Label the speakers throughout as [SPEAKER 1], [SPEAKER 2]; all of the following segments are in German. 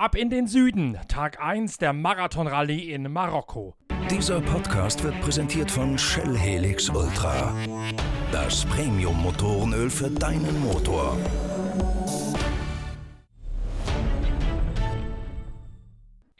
[SPEAKER 1] ab in den Süden. Tag 1 der Marathon-Rallye in Marokko.
[SPEAKER 2] Dieser Podcast wird präsentiert von Shell Helix Ultra. Das Premium-Motorenöl für deinen Motor.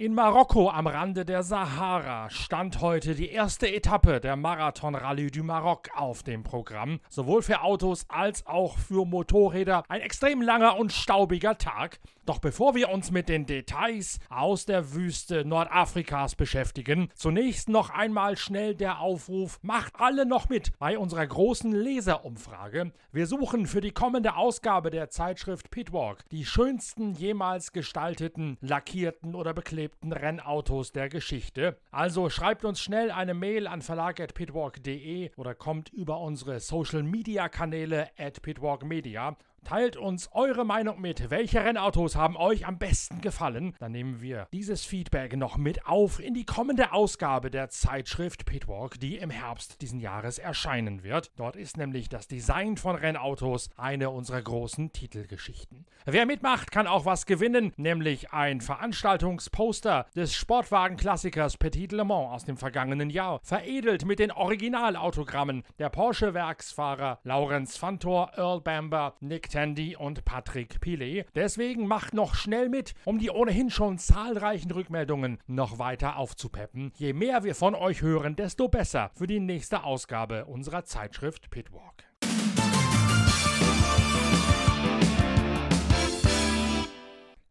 [SPEAKER 1] In Marokko am Rande der Sahara stand heute die erste Etappe der Marathon Rallye du Maroc auf dem Programm. Sowohl für Autos als auch für Motorräder ein extrem langer und staubiger Tag. Doch bevor wir uns mit den Details aus der Wüste Nordafrikas beschäftigen, zunächst noch einmal schnell der Aufruf, macht alle noch mit bei unserer großen Leserumfrage. Wir suchen für die kommende Ausgabe der Zeitschrift Pitwalk die schönsten jemals gestalteten, lackierten oder beklebten Rennautos der Geschichte. Also schreibt uns schnell eine Mail an verlag.pitwalk.de oder kommt über unsere Social Media Kanäle at pitwalkmedia Teilt uns eure Meinung mit. Welche Rennautos haben euch am besten gefallen? Dann nehmen wir dieses Feedback noch mit auf in die kommende Ausgabe der Zeitschrift Pitwalk, die im Herbst diesen Jahres erscheinen wird. Dort ist nämlich das Design von Rennautos eine unserer großen Titelgeschichten. Wer mitmacht, kann auch was gewinnen, nämlich ein Veranstaltungsposter des Sportwagenklassikers Petit Le Mans aus dem vergangenen Jahr, veredelt mit den Originalautogrammen der Porsche-Werksfahrer Laurenz Fantor, Earl Bamber, Nick Tandy und Patrick Pilet. Deswegen macht noch schnell mit, um die ohnehin schon zahlreichen Rückmeldungen noch weiter aufzupeppen. Je mehr wir von euch hören, desto besser für die nächste Ausgabe unserer Zeitschrift Pitwalk.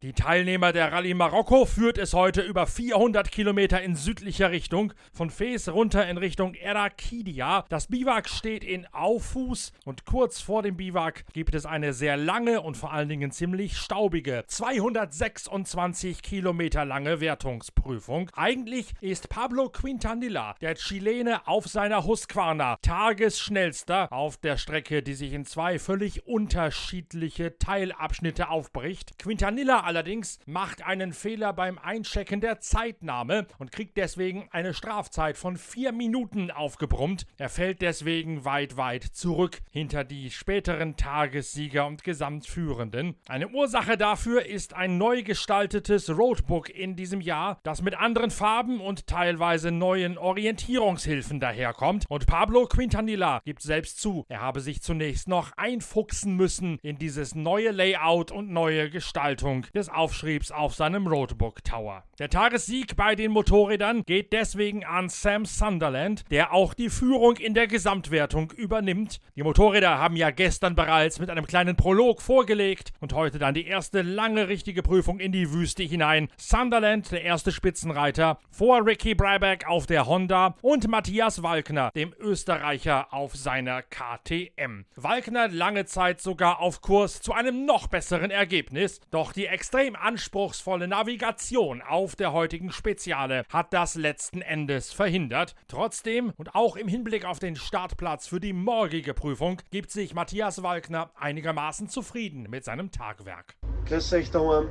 [SPEAKER 1] Die Teilnehmer der Rallye Marokko führt es heute über 400 Kilometer in südlicher Richtung, von Fes runter in Richtung Erakidia. Das Biwak steht in Auffuß und kurz vor dem Biwak gibt es eine sehr lange und vor allen Dingen ziemlich staubige, 226 Kilometer lange Wertungsprüfung. Eigentlich ist Pablo Quintanilla, der Chilene auf seiner Husqvarna, tagesschnellster auf der Strecke, die sich in zwei völlig unterschiedliche Teilabschnitte aufbricht. Quintanilla allerdings macht einen Fehler beim Einchecken der Zeitnahme und kriegt deswegen eine Strafzeit von vier Minuten aufgebrummt. Er fällt deswegen weit, weit zurück hinter die späteren Tagessieger und Gesamtführenden. Eine Ursache dafür ist ein neu gestaltetes Roadbook in diesem Jahr, das mit anderen Farben und teilweise neuen Orientierungshilfen daherkommt. Und Pablo Quintanilla gibt selbst zu, er habe sich zunächst noch einfuchsen müssen in dieses neue Layout und neue Gestaltung des Aufschriebs auf seinem Roadbook Tower. Der Tagessieg bei den Motorrädern geht deswegen an Sam Sunderland, der auch die Führung in der Gesamtwertung übernimmt. Die Motorräder haben ja gestern bereits mit einem kleinen Prolog vorgelegt und heute dann die erste lange richtige Prüfung in die Wüste hinein. Sunderland, der erste Spitzenreiter, vor Ricky Brabeck auf der Honda und Matthias Walkner, dem Österreicher auf seiner KTM. Walkner lange Zeit sogar auf Kurs zu einem noch besseren Ergebnis, doch die extrem anspruchsvolle Navigation auf der heutigen Speziale hat das letzten Endes verhindert. Trotzdem und auch im Hinblick auf den Startplatz für die morgige Prüfung gibt sich Matthias Walkner einigermaßen zufrieden mit seinem Tagwerk.
[SPEAKER 3] Grüß euch daheim.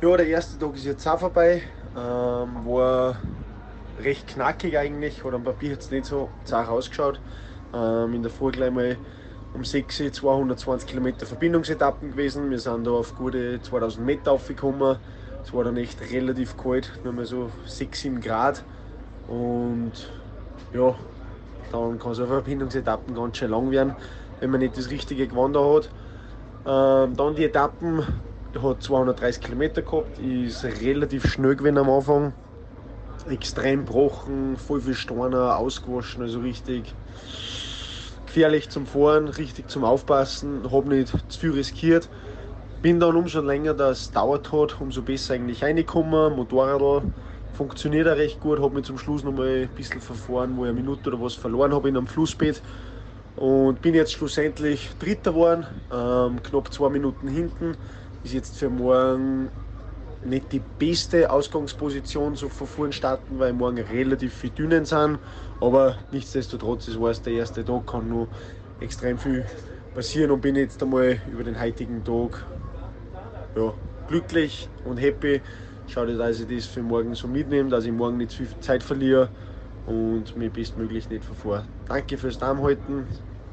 [SPEAKER 3] Ja, der erste Tag ist jetzt auch vorbei. Ähm, war recht knackig eigentlich, hat am Papier jetzt nicht so zart ausgeschaut. Ähm, in der Früh gleich mal um 6 Uhr 220 Kilometer Verbindungsetappen gewesen. Wir sind da auf gute 2000 Meter aufgekommen. Es war dann echt relativ kalt, nur mal so 6, 7 Grad. Und ja, dann kann so Verbindungsetappen ganz schön lang werden, wenn man nicht das richtige Gewand hat. Ähm, dann die Etappen hat 230 Kilometer gehabt, ist relativ schnell gewesen am Anfang. Extrem gebrochen, voll viel Steine, ausgewaschen, also richtig gefährlich zum Fahren, richtig zum Aufpassen, habe nicht zu viel riskiert. Bin dann umso länger das dauert hat, umso besser eigentlich reingekommen. Motorrad funktioniert auch recht gut, habe mich zum Schluss noch mal ein bisschen verfahren, wo ich eine Minute oder was verloren habe in einem Flussbett. Und bin jetzt schlussendlich Dritter geworden, ähm, knapp zwei Minuten hinten. Ist jetzt für morgen nicht die beste Ausgangsposition so vorn starten, weil morgen relativ viel Dünnen sind. Aber nichtsdestotrotz, es war es der erste Tag, kann nur extrem viel passieren und bin jetzt einmal über den heutigen Tag ja, glücklich und happy. Schaue, dass ich das für morgen so mitnehme, dass ich morgen nicht zu viel Zeit verliere und mir bestmöglich nicht verfahre. Danke fürs Darmhalten,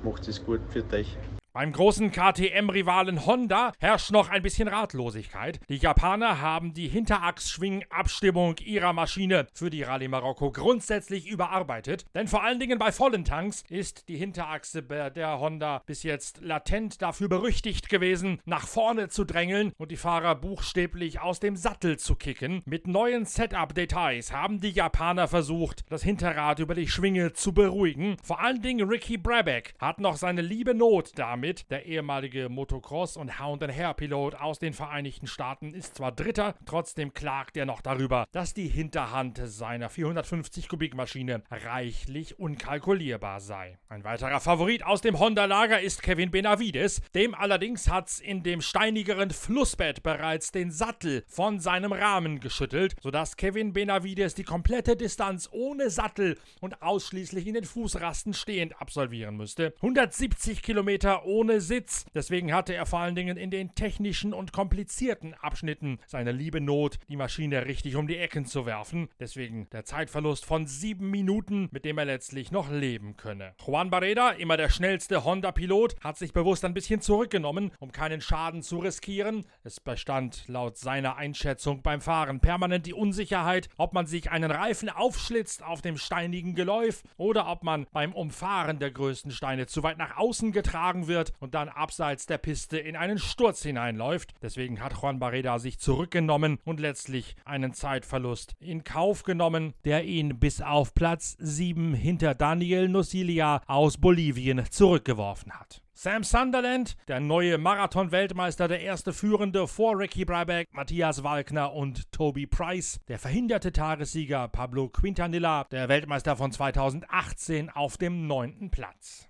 [SPEAKER 3] macht es gut, für euch.
[SPEAKER 1] Beim großen KTM-Rivalen Honda herrscht noch ein bisschen Ratlosigkeit. Die Japaner haben die Hinterachsschwingabstimmung ihrer Maschine für die Rallye Marokko grundsätzlich überarbeitet, denn vor allen Dingen bei vollen Tanks ist die Hinterachse der Honda bis jetzt latent dafür berüchtigt gewesen, nach vorne zu drängeln und die Fahrer buchstäblich aus dem Sattel zu kicken. Mit neuen Setup-Details haben die Japaner versucht, das Hinterrad über die Schwinge zu beruhigen. Vor allen Dingen Ricky Brabeck hat noch seine liebe Not damit Schmidt, der ehemalige Motocross- und Hound-and-Hair-Pilot aus den Vereinigten Staaten, ist zwar Dritter, trotzdem klagt er noch darüber, dass die Hinterhand seiner 450 Kubikmaschine reichlich unkalkulierbar sei. Ein weiterer Favorit aus dem Honda-Lager ist Kevin Benavides. Dem allerdings hat's in dem steinigeren Flussbett bereits den Sattel von seinem Rahmen geschüttelt, sodass Kevin Benavides die komplette Distanz ohne Sattel und ausschließlich in den Fußrasten stehend absolvieren müsste. 170 Kilometer ohne ohne Sitz. Deswegen hatte er vor allen Dingen in den technischen und komplizierten Abschnitten seine liebe Not, die Maschine richtig um die Ecken zu werfen. Deswegen der Zeitverlust von sieben Minuten, mit dem er letztlich noch leben könne. Juan Barreda, immer der schnellste Honda-Pilot, hat sich bewusst ein bisschen zurückgenommen, um keinen Schaden zu riskieren. Es bestand laut seiner Einschätzung beim Fahren permanent die Unsicherheit, ob man sich einen Reifen aufschlitzt auf dem steinigen Geläuf oder ob man beim Umfahren der größten Steine zu weit nach außen getragen wird wird und dann abseits der Piste in einen Sturz hineinläuft. Deswegen hat Juan Barreda sich zurückgenommen und letztlich einen Zeitverlust in Kauf genommen, der ihn bis auf Platz 7 hinter Daniel Nosilia aus Bolivien zurückgeworfen hat. Sam Sunderland, der neue Marathon-Weltmeister, der erste Führende vor Ricky Brabeck, Matthias Walkner und Toby Price, der verhinderte Tagessieger Pablo Quintanilla, der Weltmeister von 2018 auf dem neunten Platz.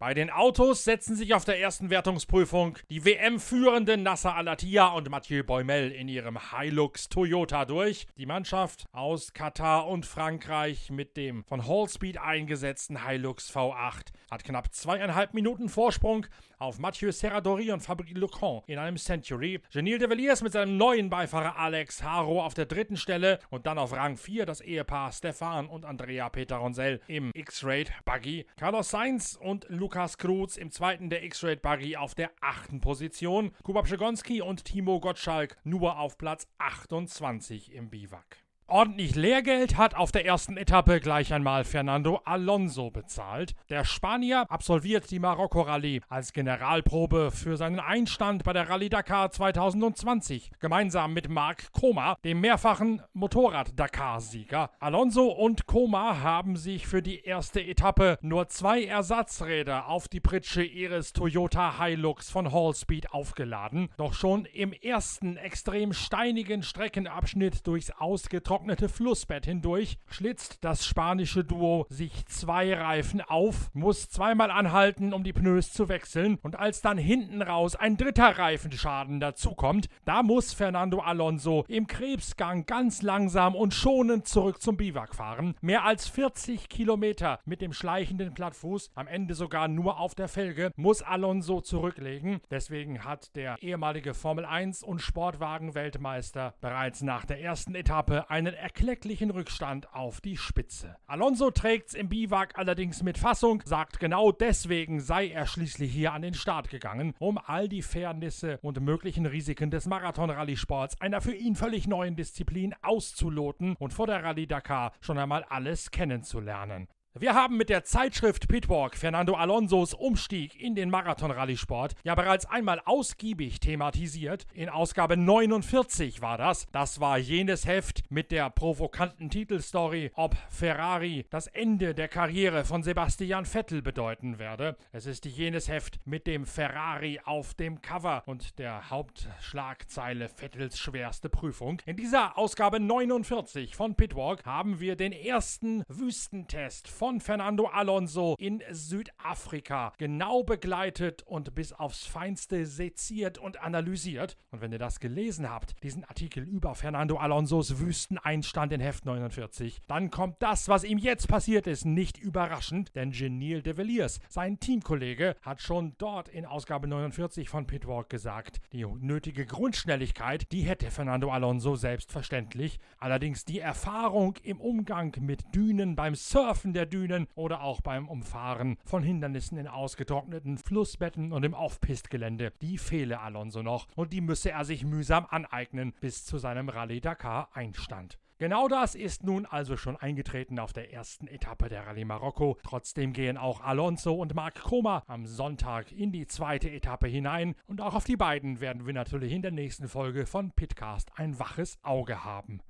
[SPEAKER 1] Bei den Autos setzen sich auf der ersten Wertungsprüfung die WM-führenden Nasser Alatia und Mathieu Boimel in ihrem Hilux Toyota durch. Die Mannschaft aus Katar und Frankreich mit dem von Hallspeed eingesetzten Hilux V8 hat knapp zweieinhalb Minuten Vorsprung auf Mathieu Serradori und Fabrice Lecon in einem Century. Genil de Villiers mit seinem neuen Beifahrer Alex Haro auf der dritten Stelle und dann auf Rang 4 das Ehepaar Stefan und Andrea Peter Ronsell im X-Raid Buggy. Carlos Sainz und Lukas Kruz im zweiten der X-Raid Buggy auf der achten Position. Kuba Pszegonski und Timo Gottschalk nur auf Platz 28 im Biwak. Ordentlich Lehrgeld hat auf der ersten Etappe gleich einmal Fernando Alonso bezahlt. Der Spanier absolviert die Marokko-Rallye als Generalprobe für seinen Einstand bei der Rallye Dakar 2020, gemeinsam mit Marc Koma, dem mehrfachen Motorrad-Dakar-Sieger. Alonso und Koma haben sich für die erste Etappe nur zwei Ersatzräder auf die Pritsche ihres Toyota Hilux von Hallspeed aufgeladen. Doch schon im ersten extrem steinigen Streckenabschnitt durchs ausgetrocknete getrocknete Flussbett hindurch schlitzt das spanische Duo sich zwei Reifen auf, muss zweimal anhalten, um die Pneus zu wechseln und als dann hinten raus ein dritter Reifenschaden dazukommt, da muss Fernando Alonso im Krebsgang ganz langsam und schonend zurück zum Biwak fahren. Mehr als 40 Kilometer mit dem schleichenden Plattfuß, am Ende sogar nur auf der Felge, muss Alonso zurücklegen. Deswegen hat der ehemalige Formel 1 und Sportwagen-Weltmeister bereits nach der ersten Etappe eine einen erklecklichen Rückstand auf die Spitze. Alonso trägt's im Biwak allerdings mit Fassung, sagt genau deswegen sei er schließlich hier an den Start gegangen, um all die Fairnisse und möglichen Risiken des Marathon-Rallye-Sports einer für ihn völlig neuen Disziplin auszuloten und vor der Rallye Dakar schon einmal alles kennenzulernen. Wir haben mit der Zeitschrift Pitwalk Fernando Alonsos Umstieg in den Marathon-Rallye-Sport ja bereits einmal ausgiebig thematisiert. In Ausgabe 49 war das. Das war jenes Heft mit der provokanten Titelstory, ob Ferrari das Ende der Karriere von Sebastian Vettel bedeuten werde. Es ist jenes Heft mit dem Ferrari auf dem Cover und der Hauptschlagzeile Vettels schwerste Prüfung. In dieser Ausgabe 49 von Pitwalk haben wir den ersten Wüstentest von Fernando Alonso in Südafrika genau begleitet und bis aufs Feinste seziert und analysiert. Und wenn ihr das gelesen habt, diesen Artikel über Fernando Alonsos Wüsteneinstand in Heft 49, dann kommt das, was ihm jetzt passiert ist, nicht überraschend, denn Genil de Villiers, sein Teamkollege, hat schon dort in Ausgabe 49 von Pitwalk gesagt, die nötige Grundschnelligkeit, die hätte Fernando Alonso selbstverständlich, allerdings die Erfahrung im Umgang mit Dünen, beim Surfen der Dünen oder auch beim Umfahren von Hindernissen in ausgetrockneten Flussbetten und im Off-Pist-Gelände, die fehle Alonso noch und die müsse er sich mühsam aneignen bis zu seinem Rallye Dakar Einstand. Genau das ist nun also schon eingetreten auf der ersten Etappe der Rallye Marokko. Trotzdem gehen auch Alonso und Marc Koma am Sonntag in die zweite Etappe hinein und auch auf die beiden werden wir natürlich in der nächsten Folge von Pitcast ein waches Auge haben.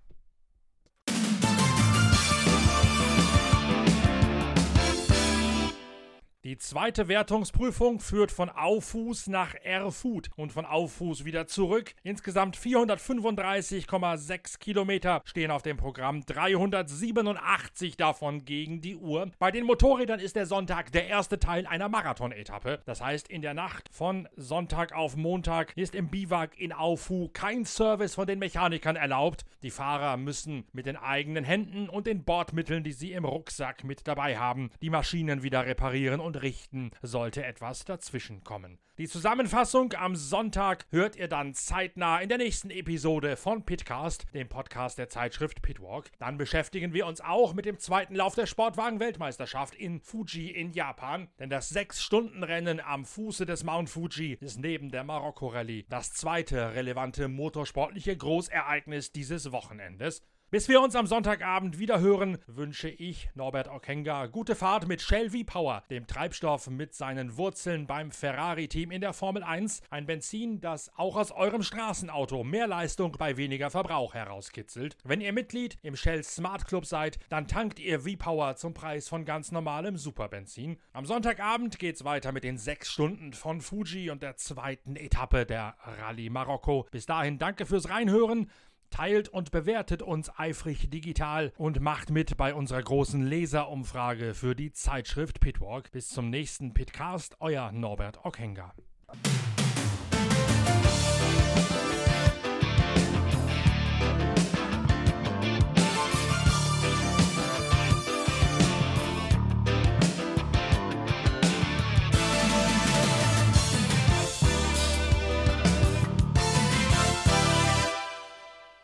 [SPEAKER 1] Zweite Wertungsprüfung führt von Auffuß nach Erfurt und von Auffuß wieder zurück. Insgesamt 435,6 Kilometer stehen auf dem Programm, 387 davon gegen die Uhr. Bei den Motorrädern ist der Sonntag der erste Teil einer Marathon-Etappe. Das heißt, in der Nacht von Sonntag auf Montag ist im Biwak in Aufu kein Service von den Mechanikern erlaubt. Die Fahrer müssen mit den eigenen Händen und den Bordmitteln, die sie im Rucksack mit dabei haben, die Maschinen wieder reparieren und richten, sollte etwas dazwischen kommen. Die Zusammenfassung am Sonntag hört ihr dann zeitnah in der nächsten Episode von Pitcast, dem Podcast der Zeitschrift Pitwalk. Dann beschäftigen wir uns auch mit dem zweiten Lauf der Sportwagen-Weltmeisterschaft in Fuji in Japan, denn das 6-Stunden-Rennen am Fuße des Mount Fuji ist neben der Marokko-Rallye das zweite relevante motorsportliche Großereignis dieses Wochenendes. Bis wir uns am Sonntagabend wieder hören, wünsche ich Norbert Okenga gute Fahrt mit Shell V-Power, dem Treibstoff mit seinen Wurzeln beim Ferrari-Team in der Formel 1. Ein Benzin, das auch aus eurem Straßenauto mehr Leistung bei weniger Verbrauch herauskitzelt. Wenn ihr Mitglied im Shell Smart Club seid, dann tankt ihr V-Power zum Preis von ganz normalem Superbenzin. Am Sonntagabend geht's weiter mit den sechs Stunden von Fuji und der zweiten Etappe der Rallye Marokko. Bis dahin danke fürs Reinhören. Teilt und bewertet uns eifrig digital und macht mit bei unserer großen Leserumfrage für die Zeitschrift Pitwalk. Bis zum nächsten Pitcast, euer Norbert Ockenger.